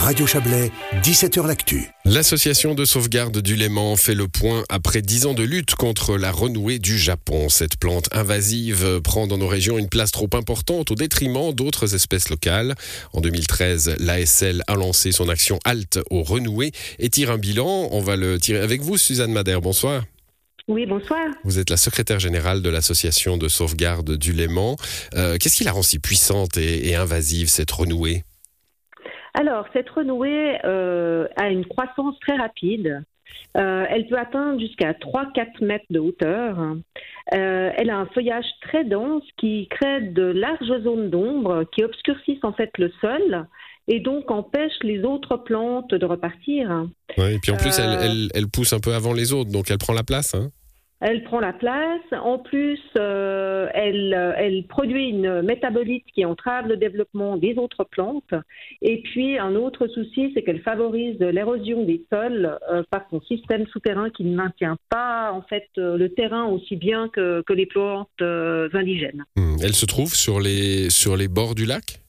Radio Chablais, 17h L'Actu. L'association de sauvegarde du Léman fait le point après 10 ans de lutte contre la renouée du Japon. Cette plante invasive prend dans nos régions une place trop importante au détriment d'autres espèces locales. En 2013, l'ASL a lancé son action Halte au renoué et tire un bilan. On va le tirer avec vous, Suzanne Madère. Bonsoir. Oui, bonsoir. Vous êtes la secrétaire générale de l'association de sauvegarde du Léman. Euh, qu'est-ce qui la rend si puissante et invasive, cette renouée? Alors, cette renouée euh, a une croissance très rapide. Euh, elle peut atteindre jusqu'à 3-4 mètres de hauteur. Euh, elle a un feuillage très dense qui crée de larges zones d'ombre qui obscurcissent en fait le sol et donc empêchent les autres plantes de repartir. Oui, et puis en plus, elle, elle, pousse un peu avant les autres, donc elle prend la place. Hein elle prend la place. En plus, euh, elle, elle, produit une métabolite qui entrave le développement des autres plantes. Et puis, un autre souci, c'est qu'elle favorise l'érosion des sols euh, par son système souterrain qui ne maintient pas en fait euh, le terrain aussi bien que, que les plantes indigènes. Hmm. Elle se trouve sur les, sur les bords du lac?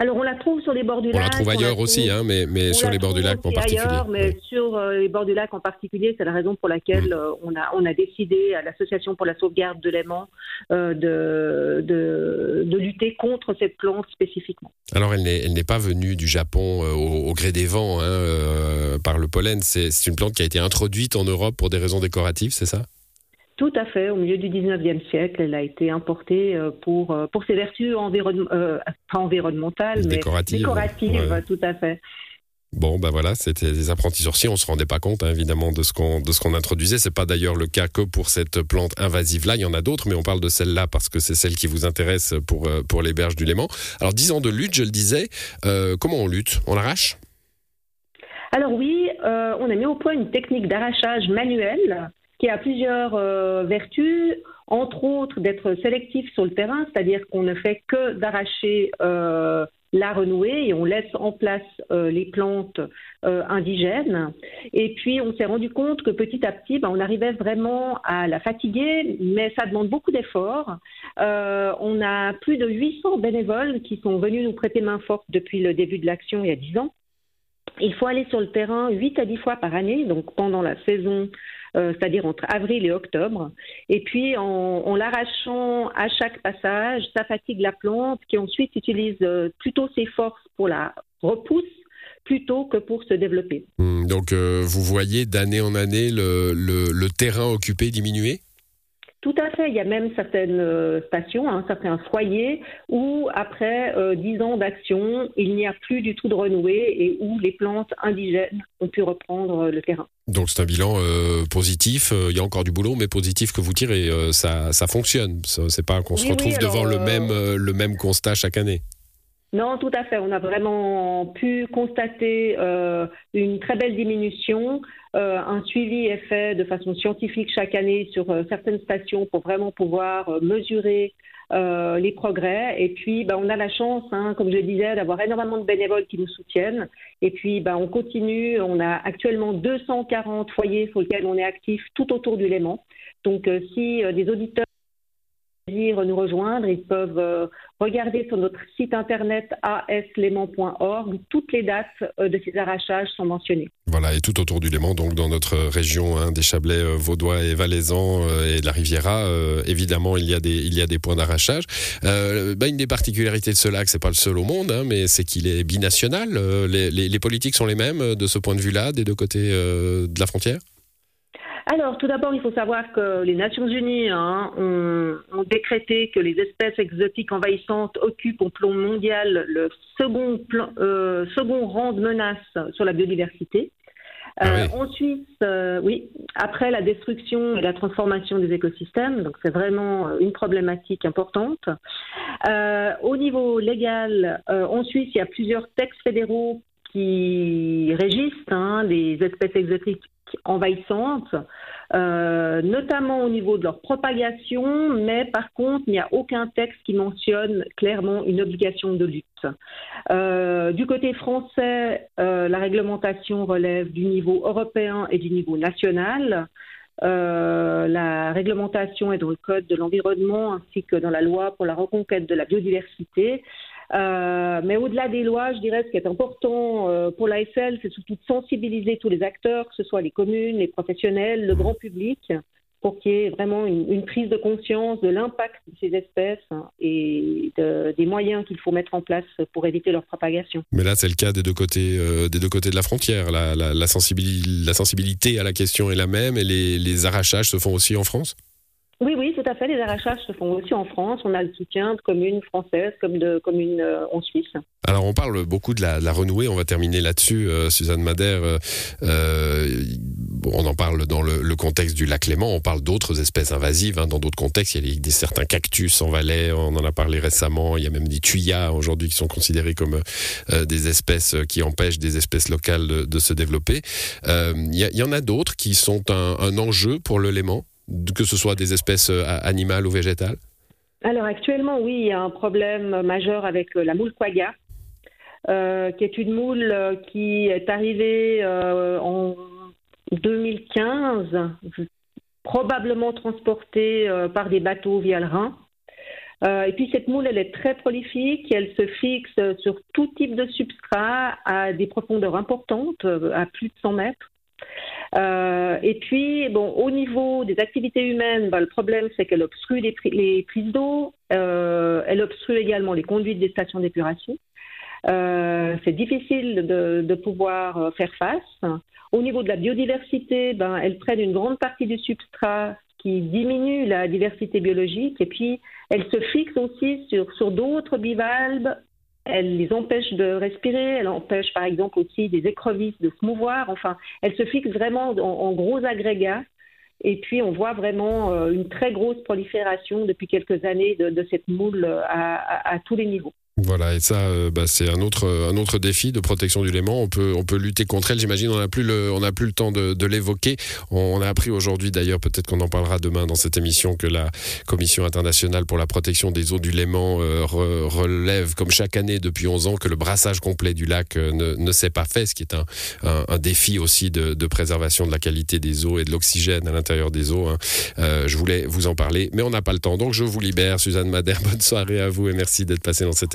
Alors on la trouve sur les bords du lac. On la trouve ailleurs aussi, hein, mais, mais sur les bords du lac en particulier. Ailleurs, mais sur euh, les bords du lac en particulier, c'est la raison pour laquelle mm. euh, on, a, on a décidé à l'Association pour la sauvegarde de l'aimant euh, de, de, de, lutter contre cette plante spécifiquement. Alors elle n'est pas venue du Japon au, gré des vents hein, par le pollen, c'est une plante qui a été introduite en Europe pour des raisons décoratives, c'est ça? Tout à fait. Au milieu du 19e siècle, elle a été importée euh, pour, euh, pour ses vertus euh, pas environnementales, mais décoratives. tout à fait. Bon, ben voilà, c'était des apprentis sorciers. On se rendait pas compte, hein, évidemment, de ce qu'on de ce qu'on introduisait. C'est pas d'ailleurs le cas que pour cette plante invasive-là. Il y en a d'autres, mais on parle de celle-là parce que c'est celle qui vous intéresse pour pour les berges du Léman. Alors, 10 ans de lutte, je le disais. comment on lutte? On l'arrache? Alors oui, on a mis au point une technique d'arrachage manuel qui a plusieurs euh, vertus, entre autres d'être sélectif sur le terrain, c'est-à-dire qu'on ne fait que d'arracher euh, la renouée et on laisse en place euh, les plantes indigènes. Et puis on s'est rendu compte que petit à petit, ben, on arrivait vraiment à la fatiguer, mais ça demande beaucoup d'efforts. on a plus de 800 bénévoles qui sont venus nous prêter main forte depuis le début de l'action il y a 10 ans. Il faut aller sur le terrain 8 à 10 fois par année, donc pendant la saison euh, c'est-à-dire entre avril et octobre. Et puis, en, l'arrachant à chaque passage, ça fatigue la plante qui ensuite utilise euh, plutôt ses forces pour la repousse plutôt que pour se développer. Hmm, donc, euh, vous voyez d'année en année le terrain occupé diminuer? Tout à fait. Il y a même certaines euh, stations, hein, certains foyers où, après euh, dix ans d'action, il n'y a plus du tout de renouée et où les plantes indigènes ont pu reprendre euh, le terrain. Donc c'est un bilan positif. Il y a encore du boulot, mais positif que vous tirez. ça, ça fonctionne. C'est pas qu'on se retrouve devant le même le même constat chaque année. Non, tout à fait. On a vraiment pu constater euh, une très belle diminution. Euh, un suivi est fait de façon scientifique chaque année sur euh, certaines stations pour vraiment pouvoir mesurer les progrès. Et puis, bah, on a la chance, hein, comme je disais, d'avoir énormément de bénévoles qui nous soutiennent. Et puis, bah, on continue. On a actuellement 240 foyers sur lesquels on est actif tout autour du Léman. Donc, si des auditeurs nous rejoindre, ils peuvent euh, regarder sur notre site internet asléman.org. Toutes les dates euh, de ces arrachages sont mentionnées. Voilà, et tout autour du Léman, donc dans notre région hein, des Chablais euh, vaudois et valaisans et de la Riviera, évidemment, il y a des, points d'arrachage. Bah, une des particularités de ce lac, c'est pas le seul au monde, hein, mais c'est qu'il est binational. Les, politiques sont les mêmes de ce point de vue-là, des deux côtés de la frontière? Alors, tout d'abord, il faut savoir que les Nations Unies hein, ont, décrété que les espèces exotiques envahissantes occupent au plan mondial le second, euh, second rang de menace sur la biodiversité. Ah euh, ensuite, euh, oui, après la destruction et la transformation des écosystèmes, donc c'est vraiment une problématique importante. au niveau légal, en Suisse, il y a plusieurs textes fédéraux qui régissent hein, les espèces exotiques envahissantes, euh, notamment au niveau de leur propagation, mais par contre, il n'y a aucun texte qui mentionne clairement une obligation de lutte. Euh, du côté français, euh, la réglementation relève du niveau européen et du niveau national. la réglementation est dans le Code de l'environnement ainsi que dans la loi pour la reconquête de la biodiversité. Euh, mais au-delà des lois, je dirais ce qui est important euh, pour l'ASL, c'est surtout de sensibiliser tous les acteurs, que ce soit les communes, les professionnels, le grand public, pour qu'il y ait vraiment une, prise de conscience de l'impact de ces espèces et des moyens qu'il faut mettre en place pour éviter leur propagation. Mais là, c'est le cas des deux côtés, euh, des deux côtés de la frontière. La, sensibilité, à la question est la même et les arrachages se font aussi en France? Oui, oui, tout à fait. Les arrachages se font aussi en France. On a le soutien de communes françaises comme de communes euh, en Suisse. Alors, on parle beaucoup de la, renouée. On va terminer là-dessus, euh, Suzanne Madère. Euh, on en parle dans le, contexte du lac Léman. On parle d'autres espèces invasives. Hein. Dans d'autres contextes, il y a des, certains cactus en Valais. On en a parlé récemment. Il y a même des tuyas aujourd'hui qui sont considérés comme des espèces qui empêchent des espèces locales de, se développer. Il y, en a d'autres qui sont un, un enjeu pour le Léman? Que ce soit des espèces euh, animales ou végétales? Alors actuellement, oui, il y a un problème majeur avec euh, la moule quagga, euh, qui est une moule qui est arrivée en 2015, probablement transportée par des bateaux via le Rhin. et puis cette moule, elle est très prolifique, elle se fixe sur tout type de substrat à des profondeurs importantes, à plus de 100 mètres. Euh, et puis, bon, au niveau des activités humaines, bah, le problème, c'est qu'elle obstrue les, prises d'eau, euh, elle obstrue également les conduites des stations d'épuration. Euh, c'est difficile de, pouvoir faire face. Au niveau de la biodiversité, ben, elle prennent une grande partie du substrat qui diminue la diversité biologique et puis elle se fixe aussi sur d'autres bivalves elle les empêche de respirer, elle empêche par exemple aussi des écrevisses de se mouvoir, enfin, elle se fixe vraiment en, gros agrégats. Et puis on voit vraiment euh, une très grosse prolifération depuis quelques années de, cette moule à tous les niveaux. Voilà, et ça, euh, bah, c'est un autre, un autre défi de protection du Léman. On peut, on peut lutter contre elle. J'imagine, on n'a plus le, on plus le temps de, de l'évoquer. On, a appris aujourd'hui, d'ailleurs, peut-être qu'on en parlera demain dans cette émission, que la Commission internationale pour la protection des eaux du Léman euh, relève, comme chaque année depuis 11 ans, que le brassage complet du lac euh, ne, ne s'est pas fait, ce qui est un, un, défi aussi de, de, préservation de la qualité des eaux et de l'oxygène à l'intérieur des eaux. Hein. je voulais vous en parler, mais on n'a pas le temps. Donc, je vous libère. Suzanne Madère, bonne soirée à vous et merci d'être passé dans cette